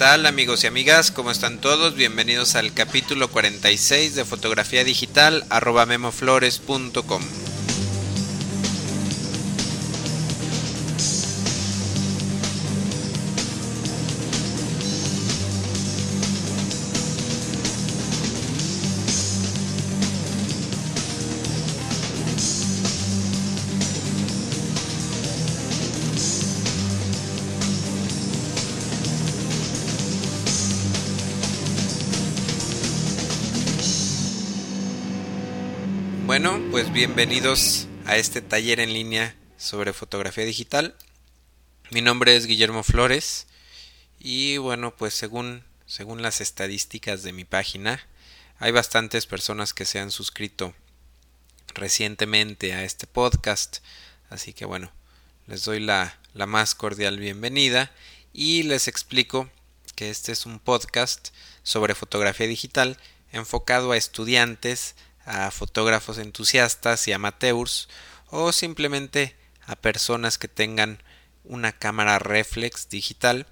tal amigos y amigas? ¿Cómo están todos? Bienvenidos al capítulo 46 de fotografía digital arroba memoflores.com. bienvenidos a este taller en línea sobre fotografía digital. Mi nombre es Guillermo Flores y bueno, pues según según las estadísticas de mi página, hay bastantes personas que se han suscrito recientemente a este podcast, así que bueno, les doy la, la más cordial bienvenida y les explico que este es un podcast sobre fotografía digital enfocado a estudiantes a fotógrafos entusiastas y amateurs o simplemente a personas que tengan una cámara reflex digital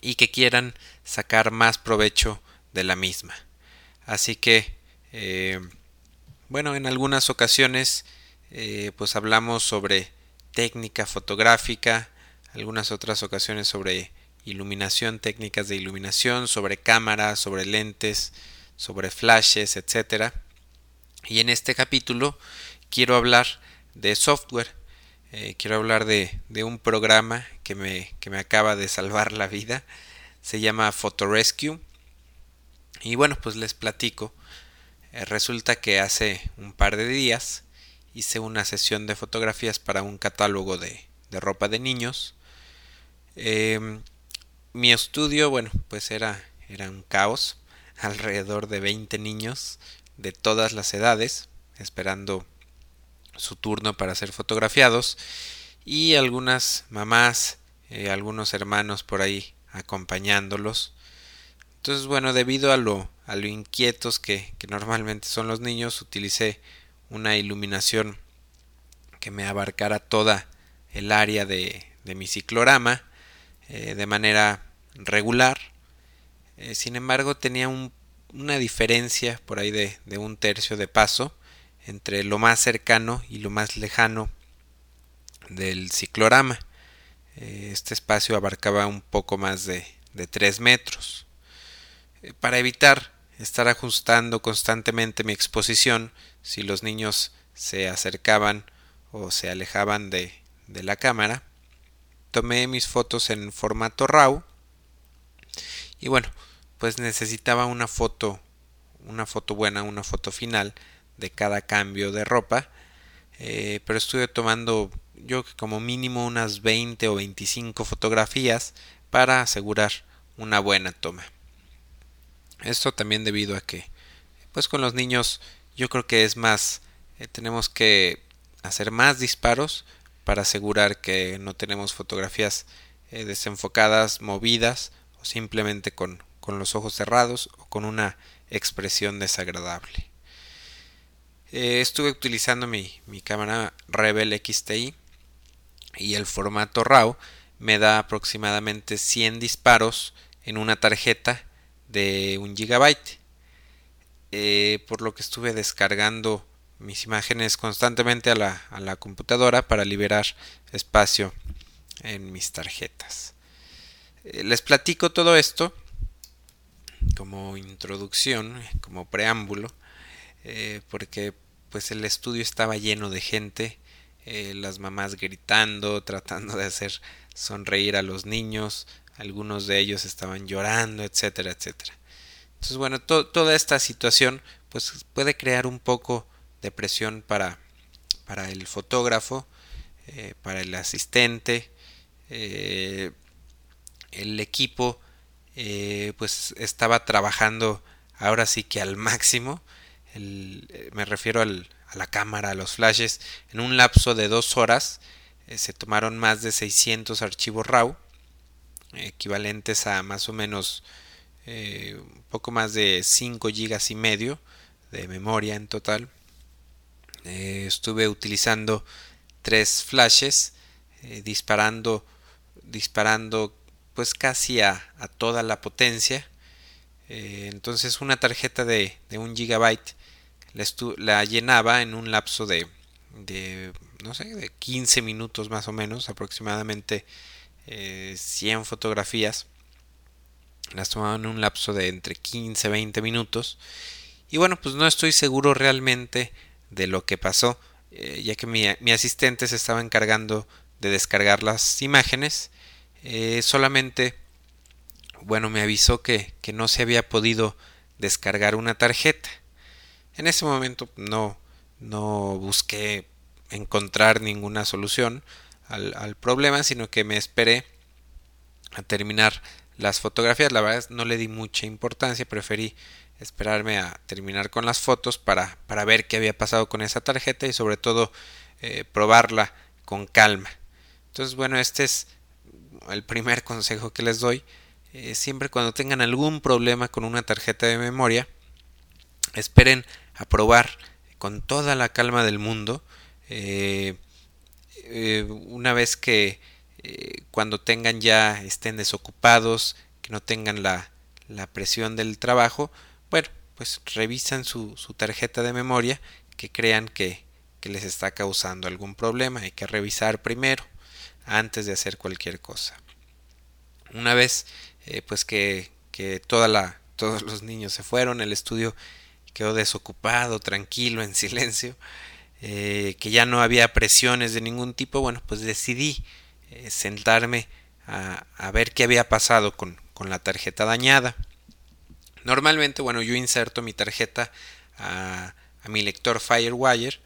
y que quieran sacar más provecho de la misma. Así que, eh, bueno, en algunas ocasiones eh, pues hablamos sobre técnica fotográfica, algunas otras ocasiones sobre iluminación, técnicas de iluminación, sobre cámaras, sobre lentes, sobre flashes, etcétera. Y en este capítulo quiero hablar de software. Eh, quiero hablar de, un programa que me, que me acaba de salvar la vida. Se llama Photorescue. Y bueno, pues les platico. Eh, resulta que hace un par de días hice una sesión de fotografías para un catálogo de, de ropa de niños. Em, mi estudio, bueno, pues era, era un caos. Alrededor de 20 niños de todas las edades, esperando su turno para ser fotografiados, y algunas mamás, eh, algunos hermanos por ahí acompañándolos. Entonces, bueno, debido a lo, a lo inquietos que, que normalmente son los niños, utilicé una iluminación que me abarcara toda el área de, de mi ciclorama eh, de manera regular. Eh, sin embargo, tenía un una diferencia por ahí de, un tercio de paso entre lo más cercano y lo más lejano del ciclorama. Eh, este espacio abarcaba un poco más de, de 3 metros. Eh, para evitar estar ajustando constantemente mi exposición, si los niños se acercaban o se alejaban de, de la cámara, tomé mis fotos en formato RAW y bueno, pues necesitaba una foto, una foto buena, una foto final de cada cambio de ropa. Eh, pero estuve tomando yo como mínimo unas 20 o 25 fotografías para asegurar una buena toma. Esto también debido a que pues con los niños yo creo que es más eh, tenemos que hacer más disparos para asegurar que no tenemos fotografías eh, desenfocadas, movidas o simplemente con, con los ojos cerrados o con una expresión desagradable. Eh, estuve utilizando mi, cámara Rebel XTI y el formato RAW me da aproximadamente 100 disparos en una tarjeta de un gigabyte. Eh, por lo que estuve descargando mis imágenes constantemente a la, a la, computadora para liberar espacio en mis tarjetas. Eh, les platico todo esto como introducción, como preámbulo, eh, porque pues el estudio estaba lleno de gente, eh, las mamás gritando, tratando de hacer sonreír a los niños, algunos de ellos estaban llorando, etcétera, etcétera. Entonces, bueno, toda esta situación pues puede crear un poco de presión para, para el fotógrafo, eh, para el asistente, el equipo eh, pues estaba trabajando ahora sí que al máximo. Eh, me refiero al, a la cámara, a los flashes. En un lapso de dos horas eh, se tomaron más de 600 archivos RAW, equivalentes a más o menos un poco más de 5 gigas y medio de memoria en total. estuve utilizando tres flashes, disparando, disparando pues casi a, toda la potencia. Eh, entonces una tarjeta de, de un gigabyte la, llenaba en un lapso de, de, no sé, de 15 minutos más o menos, aproximadamente 100 fotografías. Las tomaba en un lapso de entre 15 y 20 minutos. Y bueno, pues no estoy seguro realmente de lo que pasó, eh, ya que mi, asistente se estaba encargando de descargar las imágenes. Eh, solamente, bueno, me avisó que, que no se había podido descargar una tarjeta. En ese momento no, no busqué encontrar ninguna solución al, al, problema, sino que me esperé a terminar las fotografías. La verdad no le di mucha importancia, preferí esperarme a terminar con las fotos para, para ver qué había pasado con esa tarjeta y sobre todo eh, probarla con calma. Entonces, bueno, este es el primer consejo que les doy. Eh, siempre cuando tengan algún problema con una tarjeta de memoria, esperen a probar con toda la calma del mundo. Eh, una vez que cuando tengan ya estén desocupados, que no tengan la, presión del trabajo, bueno, pues revisan su, tarjeta de memoria que crean que, les está causando algún problema. Hay que revisar primero antes de hacer cualquier cosa. Una vez eh, pues que, que toda la, todos los niños se fueron, el estudio quedó desocupado, tranquilo, en silencio, eh, que ya no había presiones de ningún tipo, bueno, pues decidí eh, sentarme a, a, ver qué había pasado con, con la tarjeta dañada. Normalmente, bueno, yo inserto mi tarjeta a, mi lector Firewire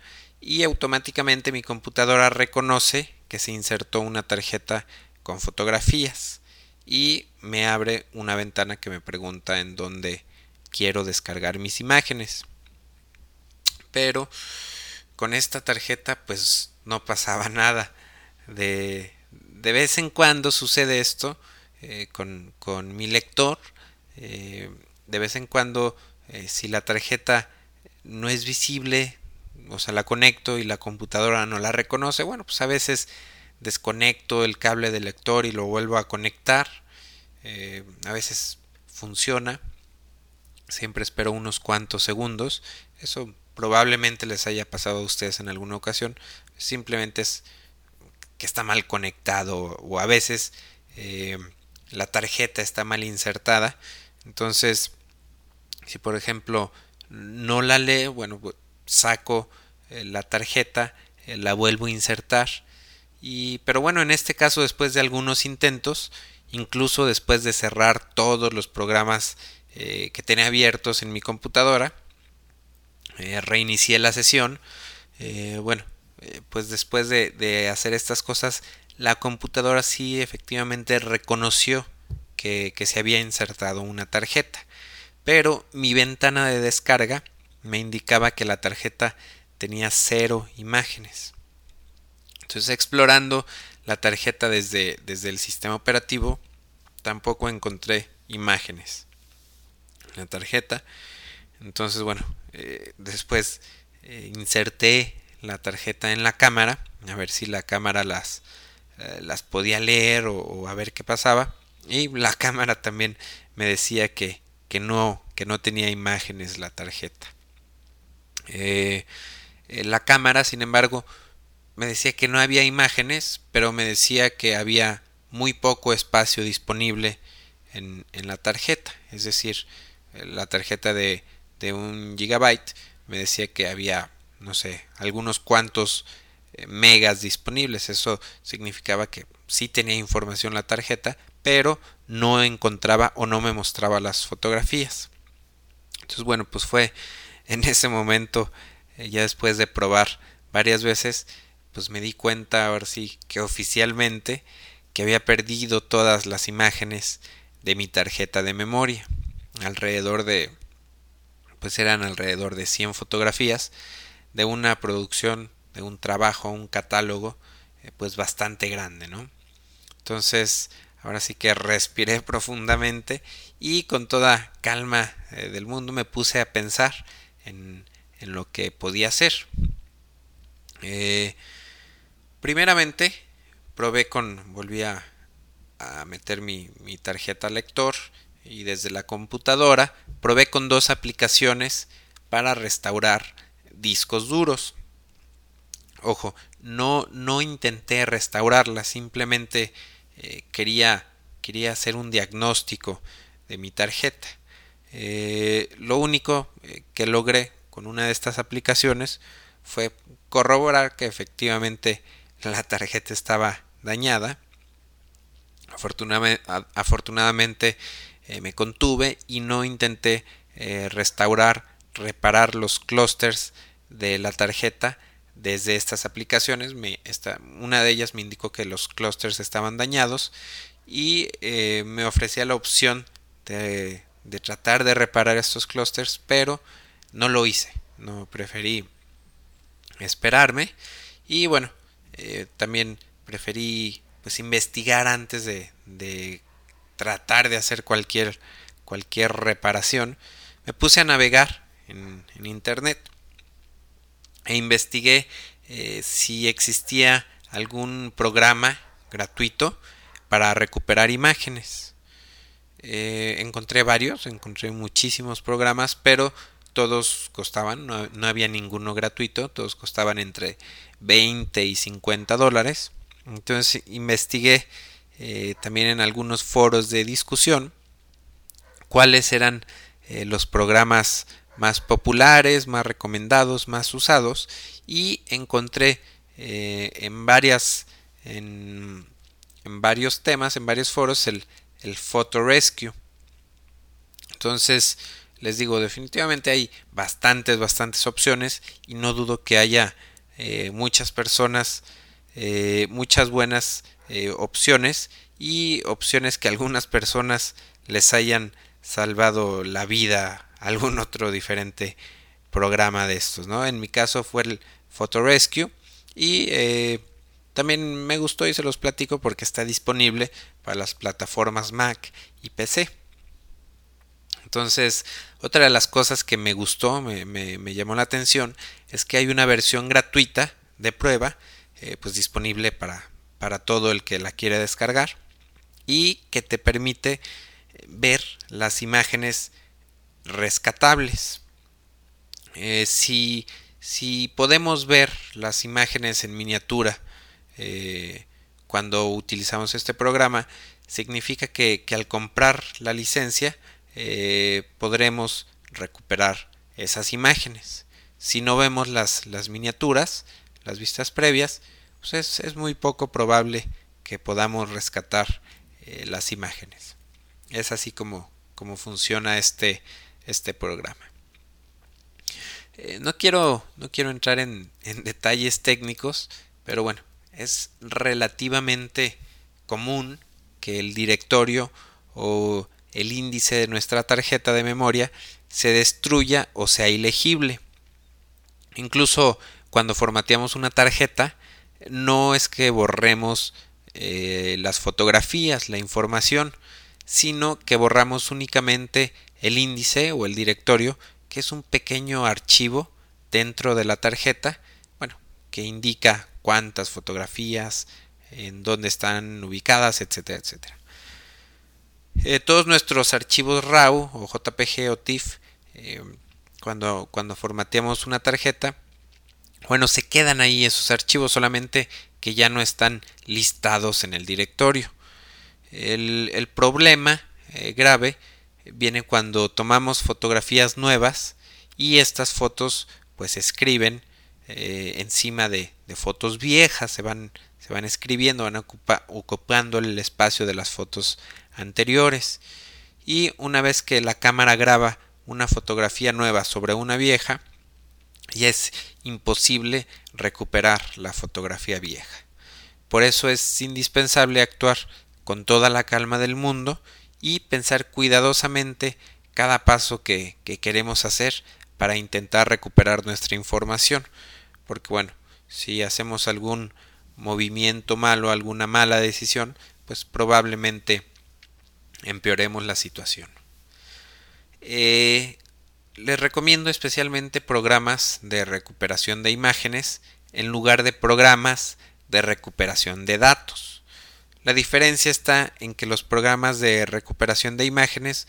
y automáticamente mi computadora reconoce que se insertó una tarjeta con fotografías y me abre una ventana que me pregunta en dónde quiero descargar mis imágenes. Pero con esta tarjeta pues no pasaba nada. De, de vez en cuando sucede esto eh, con, con, mi lector. Eh, de vez en cuando eh, si la tarjeta no es visible, o sea, la conecto y la computadora no la reconoce, bueno, pues a veces desconecto el cable del lector y lo vuelvo a conectar. Eh, a veces funciona. Siempre espero unos cuantos segundos. Eso probablemente les haya pasado a ustedes en alguna ocasión. Simplemente es que está mal conectado o a veces eh, la tarjeta está mal insertada entonces, si por ejemplo no la lee, bueno, saco eh, la tarjeta, eh, la vuelvo a insertar. Y, pero bueno, en este caso, después de algunos intentos, incluso después de cerrar todos los programas eh, que tenía abiertos en mi computadora, reinicié la sesión. bueno, pues después de, de hacer estas cosas, la computadora sí efectivamente reconoció que, se había insertado una tarjeta. Pero mi ventana de descarga me indicaba que la tarjeta tenía cero imágenes. Entonces explorando la tarjeta desde, desde el sistema operativo tampoco encontré imágenes en la tarjeta. Entonces bueno, eh, después eh, inserté la tarjeta en la cámara a ver si la cámara las, eh, las podía leer o, a ver qué pasaba. Y la cámara también me decía que, que, no, que no tenía imágenes la tarjeta. Eh, eh, la cámara, sin embargo, me decía que no había imágenes, pero me decía que había muy poco espacio disponible en, en la tarjeta. Es decir, eh, la tarjeta de, de, un gigabyte me decía que había, no sé, algunos cuantos megas disponibles. Eso significaba que sí tenía información la tarjeta, pero no encontraba o no me mostraba las fotografías. Entonces, bueno, pues fue en ese momento, eh, ya después de probar varias veces, pues me di cuenta ahora sí que oficialmente que había perdido todas las imágenes de mi tarjeta de memoria. Alrededor de, pues eran alrededor de 100 fotografías de una producción, de un trabajo, un catálogo, eh, pues bastante grande, ¿no? Entonces, Ahora sí que respiré profundamente y con toda calma eh, del mundo me puse a pensar en, lo que podía hacer. Eh, primeramente, probé con, volví a, meter mi, tarjeta lector y desde la computadora probé con dos aplicaciones para restaurar discos duros. Ojo, no, no intenté restaurarla, simplemente eh, quería hacer un diagnóstico de mi tarjeta. Eh, lo único eh, que logré con una de estas aplicaciones fue corroborar que efectivamente la tarjeta estaba dañada. Afortunadamente, me contuve y no intenté restaurar, reparar los clusters de la tarjeta desde estas aplicaciones. Una de ellas me indicó que los clusters estaban dañados y eh, me ofrecía la opción de, tratar de reparar estos clusters, pero no lo hice. No preferí esperarme y bueno, eh, también preferí pues investigar antes de, de tratar de hacer cualquier cualquier reparación. Me puse a navegar en, en internet e investigué eh, si existía algún programa gratuito para recuperar imágenes. Eh, encontré varios, encontré muchísimos programas, pero todos costaban, no, había ninguno gratuito, todos costaban entre 20 y 50 dólares. Entonces investigué eh, también en algunos foros de discusión cuáles eran los programas más populares, más recomendados, más usados y encontré eh, en varias en, varios temas, en varios foros el, el Photo Rescue. Entonces, les digo, definitivamente hay bastantes, bastantes opciones y no dudo que haya eh, muchas personas, eh, muchas buenas opciones y opciones que algunas personas les hayan salvado la vida algún otro diferente programa de estos, ¿no? En mi caso fue el Photo Rescue y eh, también me gustó y se los platico porque está disponible para las plataformas Mac y PC. Entonces, otra de las cosas que me gustó, me, llamó la atención, es que hay una versión gratuita de prueba, eh, pues disponible para, para todo el que la quiere descargar y que te permite ver las imágenes rescatables. Eh, si, si, podemos ver las imágenes en miniatura eh, cuando utilizamos este programa, significa que, al comprar la licencia eh, podremos recuperar esas imágenes. Si no vemos las, miniaturas, las vistas previas, pues es, muy poco probable que podamos rescatar las imágenes. Es así como, como funciona este, este programa. Eh, no, quiero, no quiero entrar en, detalles técnicos, pero bueno, es relativamente común que el directorio o el índice de nuestra tarjeta de memoria se destruya o sea ilegible. Incluso cuando formateamos una tarjeta, no es que borremos eh, las fotografías, la información, sino que borramos únicamente el índice o el directorio, que es un pequeño archivo dentro de la tarjeta, que indica cuántas fotografías, en dónde están ubicadas, etcétera, etcétera. Eh, todos nuestros archivos RAW o JPG o TIFF, eh, cuando, cuando formateamos una tarjeta, bueno, se quedan ahí esos archivos solamente que ya no están listados en el directorio. El, problema eh, grave viene cuando tomamos fotografías nuevas y estas fotos pues escriben eh, encima de, fotos viejas, se van, se van escribiendo, van ocupando el espacio de las fotos anteriores. Y una vez que la cámara graba una fotografía nueva sobre una vieja, ya es imposible recuperar la fotografía vieja. Por eso es indispensable actuar con toda la calma del mundo y pensar cuidadosamente cada paso que, queremos hacer para intentar recuperar nuestra información. Porque bueno, si hacemos algún movimiento malo, alguna mala decisión, pues probablemente empeoremos la situación. Eh, les recomiendo especialmente programas de recuperación de imágenes en lugar de programas de recuperación de datos. la diferencia está en que los programas de recuperación de imágenes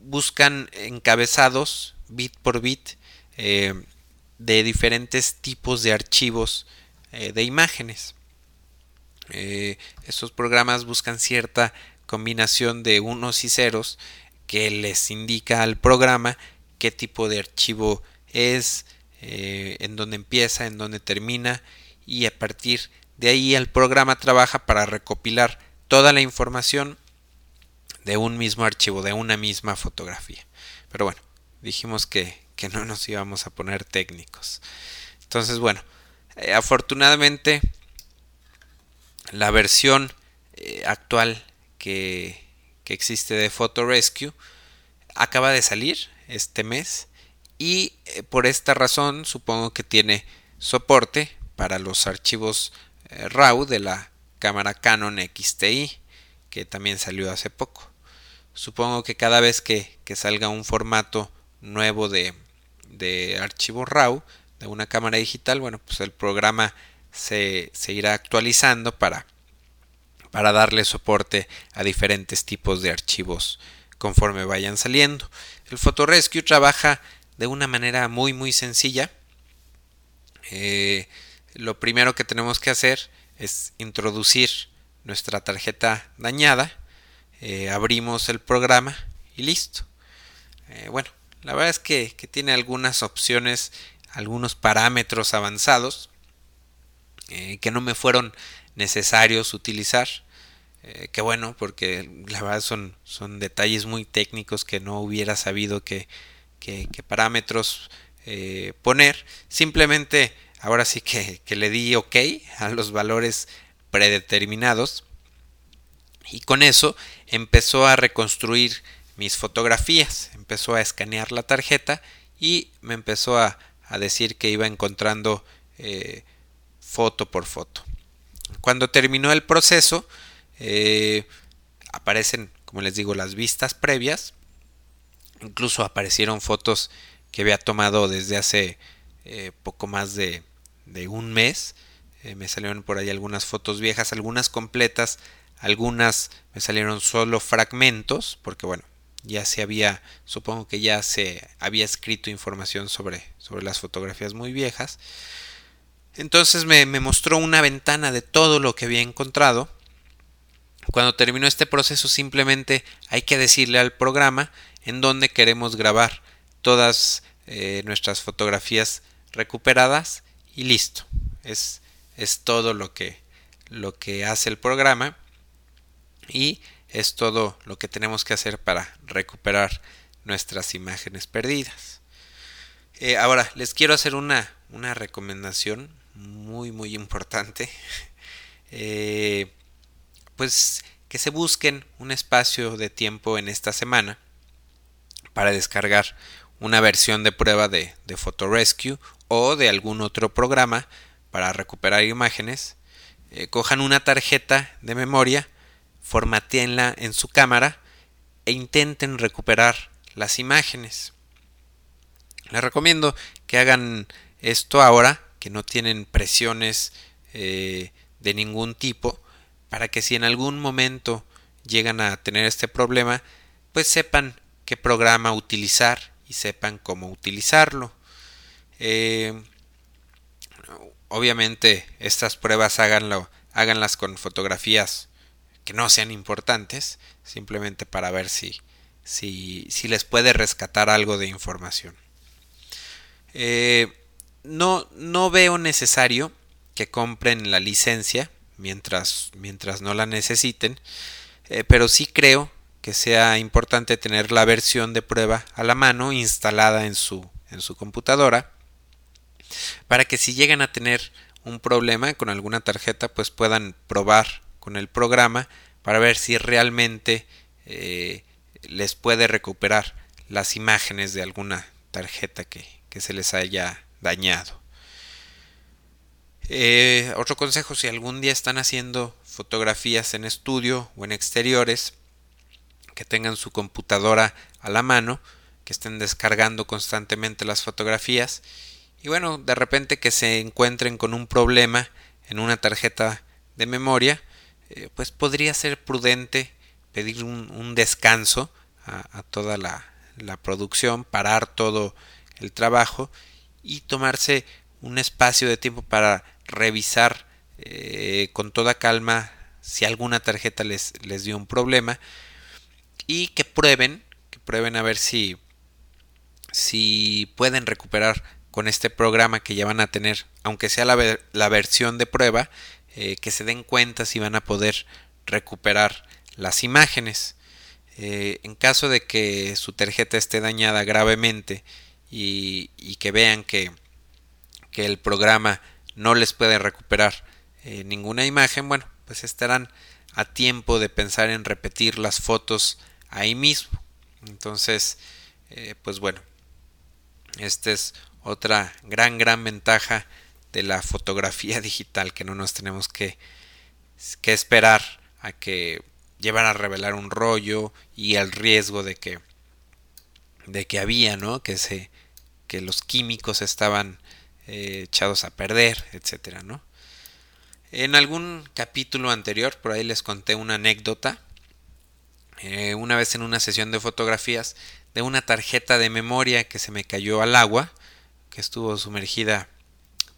buscan encabezados bit por bit eh, de diferentes tipos de archivos eh, de imágenes. Eh, estos programas buscan cierta combinación de unos y ceros que les indica al programa qué tipo de archivo es, en dónde empieza, en dónde termina y a partir de ahí el programa trabaja para recopilar toda la información de un mismo archivo, de una misma fotografía. Pero bueno, dijimos que, no nos íbamos a poner técnicos. Entonces, bueno, eh, afortunadamente la versión eh, actual que, que existe de Photo Rescue acaba de salir este mes y eh, por esta razón supongo que tiene soporte para los archivos RAW de la cámara Canon XTI que también salió hace poco. Supongo que cada vez que, salga un formato nuevo de, de, archivo RAW de una cámara digital, bueno, pues el programa se, se irá actualizando para, para darle soporte a diferentes tipos de archivos conforme vayan saliendo. El PhotoRescue trabaja de una manera muy muy sencilla. Eh, lo primero que tenemos que hacer es introducir nuestra tarjeta dañada eh, abrimos el programa y listo. Eh, bueno, la verdad es que, tiene algunas opciones, algunos parámetros avanzados eh, que no me fueron necesarios utilizar. que bueno, porque la verdad son, son detalles muy técnicos que no hubiera sabido que, parámetros poner. Simplemente ahora sí que, que le di OK a los valores predeterminados y con eso empezó a reconstruir mis fotografías, empezó a escanear la tarjeta y me empezó a, decir que iba encontrando eh, foto por foto. Cuando terminó el proceso, eh, aparecen, como les digo, las vistas previas. Incluso aparecieron fotos que había tomado desde hace eh, poco más de, de un mes. me salieron por ahí algunas fotos viejas, algunas completas, algunas me salieron solo fragmentos, porque bueno, ya se había, supongo que ya se había escrito información sobre, sobre las fotografías muy viejas. Entonces me, mostró una ventana de todo lo que había encontrado. Cuando terminó este proceso simplemente hay que decirle al programa en dónde queremos grabar todas eh, nuestras fotografías recuperadas y listo. Es, es todo lo que, lo que hace el programa y es todo lo que tenemos que hacer para recuperar nuestras imágenes perdidas. Eh, ahora, les quiero hacer una, una, recomendación muy, muy importante. Eh, pues que se busquen un espacio de tiempo en esta semana para descargar una versión de prueba de, de PhotoRescue o de algún otro programa para recuperar imágenes. Eh, cojan una tarjeta de memoria formateenla en su cámara e intenten recuperar las imágenes. Les recomiendo que hagan esto ahora, que no tienen presiones eh, de ningún tipo, para que si en algún momento llegan a tener este problema, pues sepan qué programa utilizar y sepan cómo utilizarlo. Eh, obviamente estas pruebas háganlo, háganlas con fotografías que no sean importantes, simplemente para ver si, si, si les puede rescatar algo de información. Eh, no, no veo necesario que compren la licencia mientras, mientras no la necesiten, eh, pero sí creo que sea importante tener la versión de prueba a la mano instalada en su, en su computadora para que si llegan a tener un problema con alguna tarjeta pues puedan probar con el programa para ver si realmente eh, les puede recuperar las imágenes de alguna tarjeta que, se les haya dañado. Eh, otro consejo, si algún día están haciendo fotografías en estudio o en exteriores, que tengan su computadora a la mano, que estén descargando constantemente las fotografías y bueno, de repente que se encuentren con un problema en una tarjeta de memoria, eh, pues podría ser prudente pedir un, descanso a, toda la, producción, parar todo el trabajo y tomarse un espacio de tiempo para revisar eh, con toda calma si alguna tarjeta les, les dio un problema y que prueben, que prueben a ver si, si pueden recuperar con este programa que ya van a tener, aunque sea la, la versión de prueba, eh, que se den cuenta si van a poder recuperar las imágenes. Eh, en caso de que su tarjeta esté dañada gravemente y, que vean que, que, el programa no les puede recuperar eh, ninguna imagen, bueno, pues estarán a tiempo de pensar en repetir las fotos ahí mismo. Entonces, pues bueno, esta es otra gran, gran ventaja de la fotografía digital, que no nos tenemos que, que esperar a que llevan a revelar un rollo y el riesgo de que de que había, ¿no? Que se que los químicos estaban eh, echados a perder, etcétera, ¿no? En algún capítulo anterior, por ahí les conté una anécdota. Eh, una vez en una sesión de fotografías de una tarjeta de memoria que se me cayó al agua, que estuvo sumergida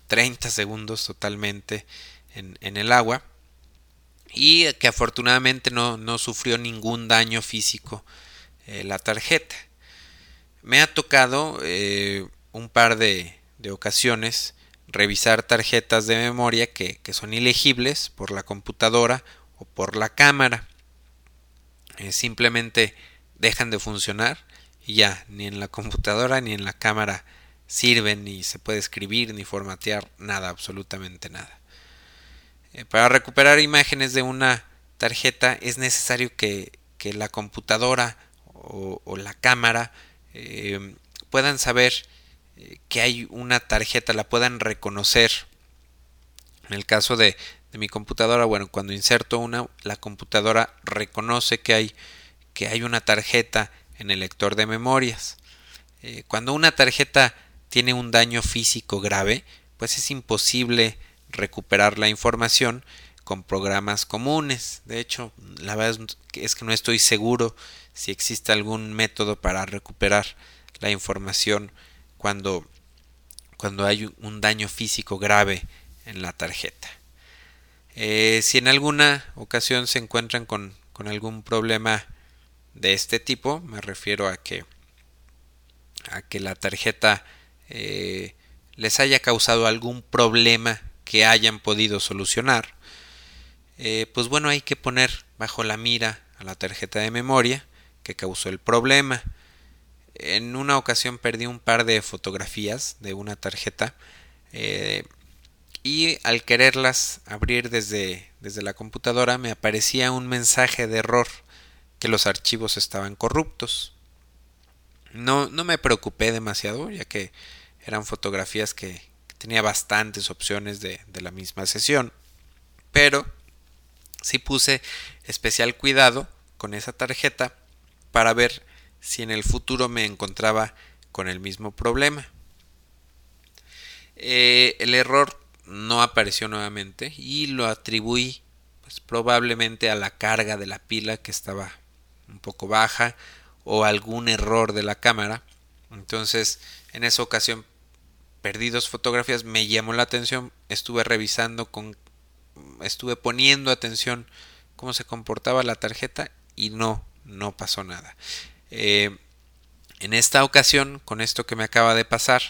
30 segundos totalmente en, el agua y que afortunadamente no, no sufrió ningún daño físico eh, la tarjeta. Me ha tocado eh, un par de, de, ocasiones revisar tarjetas de memoria que, que, son ilegibles por la computadora o por la cámara. Eh, simplemente dejan de funcionar y ya ni en la computadora ni en la cámara sirven, ni se puede escribir, ni formatear, nada, absolutamente nada. Eh, para recuperar imágenes de una tarjeta es necesario que, la computadora o, la cámara eh, puedan saber eh, que hay una tarjeta, la puedan reconocer. En el caso de, de, mi computadora, bueno, cuando inserto una, la computadora reconoce que hay, que hay una tarjeta en el lector de memorias. cuando una tarjeta tiene un daño físico grave, pues es imposible recuperar la información con programas comunes. De hecho, la verdad es que no estoy seguro si existe algún método para recuperar la información cuando, cuando hay un daño físico grave en la tarjeta. Eh, si en alguna ocasión se encuentran con, con algún problema de este tipo, me refiero a que a que la tarjeta eh, les haya causado algún problema que hayan podido solucionar, eh, pues bueno, hay que poner bajo la mira a la tarjeta de memoria que causó el problema. En una ocasión perdí un par de fotografías de una tarjeta eh, y al quererlas abrir desde, desde la computadora me aparecía un mensaje de error que los archivos estaban corruptos. No, no me preocupé demasiado, ya que eran fotografías que, tenía bastantes opciones de, de, la misma sesión. Pero sí puse especial cuidado con esa tarjeta para ver si en el futuro me encontraba con el mismo problema. Eh, el error no apareció nuevamente y lo atribuí pues, probablemente a la carga de la pila que estaba un poco baja o algún error de la cámara. Entonces, en esa ocasión perdí dos fotografías, me llamó la atención, estuve revisando con estuve poniendo atención cómo se comportaba la tarjeta y no, no pasó nada. Eh, en esta ocasión, con esto que me acaba de pasar,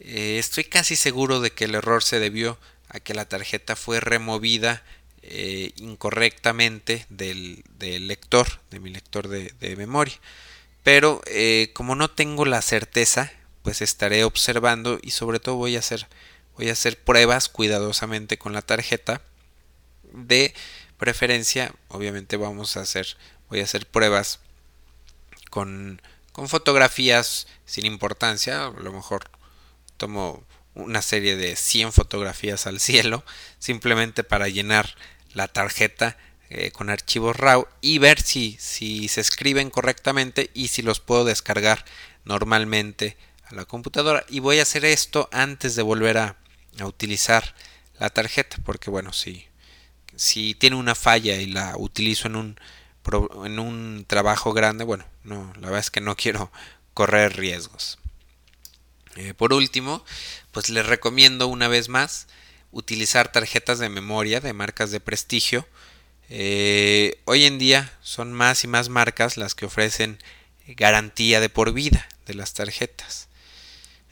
eh, estoy casi seguro de que el error se debió a que la tarjeta fue removida eh, incorrectamente del, lector, de mi lector de, memoria. Pero eh, como no tengo la certeza, pues estaré observando y sobre todo voy a hacer, voy a hacer pruebas cuidadosamente con la tarjeta. De preferencia, obviamente vamos a hacer, voy a hacer pruebas con, con fotografías sin importancia, a lo mejor tomo una serie de 100 fotografías al cielo simplemente para llenar la tarjeta eh, con archivos RAW y ver si, si se escriben correctamente y si los puedo descargar normalmente a la computadora y voy a hacer esto antes de volver a, a utilizar la tarjeta porque bueno si si tiene una falla y la utilizo en un, en un trabajo grande, bueno, no, la verdad es que no quiero correr riesgos. Eh, por último, pues les recomiendo una vez más utilizar tarjetas de memoria de marcas de prestigio. Eh, hoy en día son más y más marcas las que ofrecen garantía de por vida de las tarjetas.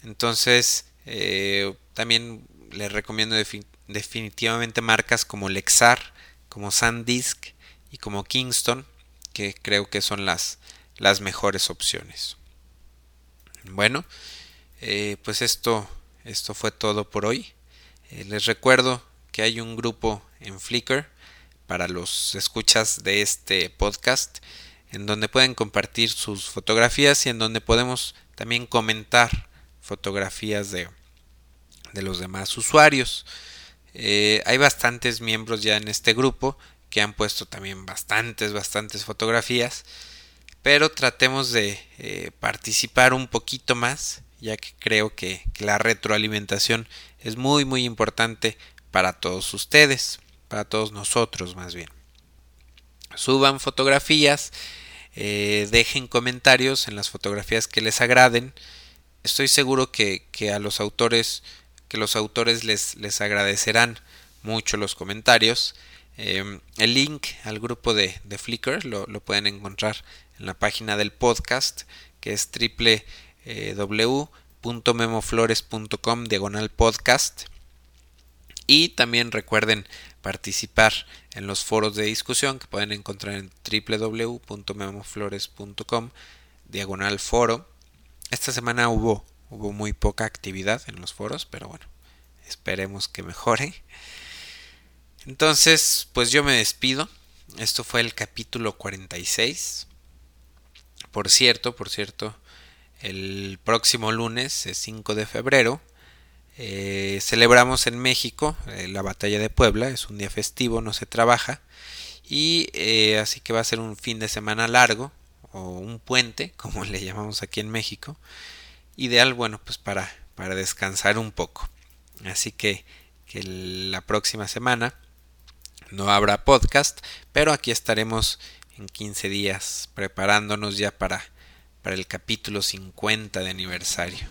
Entonces, eh, también les recomiendo definitivamente marcas como Lexar, como SanDisk y como Kingston, que creo que son las, las mejores opciones. Bueno, eh, pues esto, esto fue todo por hoy. Eh, les recuerdo que hay un grupo en Flickr para los escuchas de este podcast en donde pueden compartir sus fotografías y en donde podemos también comentar fotografías de, de los demás usuarios. Eh, hay bastantes miembros ya en este grupo que han puesto también bastantes, bastantes fotografías, pero tratemos de participar un poquito más ya que creo que, la retroalimentación es muy muy importante para todos ustedes, para todos nosotros más bien. Suban fotografías, eh, dejen comentarios en las fotografías que les agraden. Estoy seguro que, a los autores, que los autores les, les agradecerán mucho los comentarios. Em, el link al grupo de, de Flickr lo, lo, pueden encontrar en la página del podcast que es triple eh, www.memoflores.com diagonal podcast. Y también recuerden participar en los foros de discusión que pueden encontrar en www.memoflores.com diagonal foro. Esta semana hubo, hubo muy poca actividad en los foros, pero bueno, esperemos que mejore. Entonces, pues yo me despido. Esto fue el capítulo 46. Por cierto, por cierto, el próximo lunes, 5 de febrero, eh, celebramos en México eh, la batalla de Puebla, es un día festivo, no se trabaja, y eh, así que va a ser un fin de semana largo, o un puente, como le llamamos aquí en México, ideal, bueno, pues para, para descansar un poco. Así que, que la próxima semana no habrá podcast, pero aquí estaremos en 15 días preparándonos ya para para el capítulo 50 de aniversario.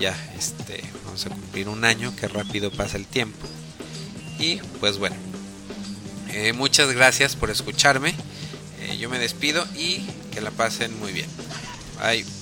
Ya, este, vamos a cumplir un año, que rápido pasa el tiempo. Y pues bueno, eh, muchas gracias por escucharme. Eh, yo me despido y que la pasen muy bien. Bye.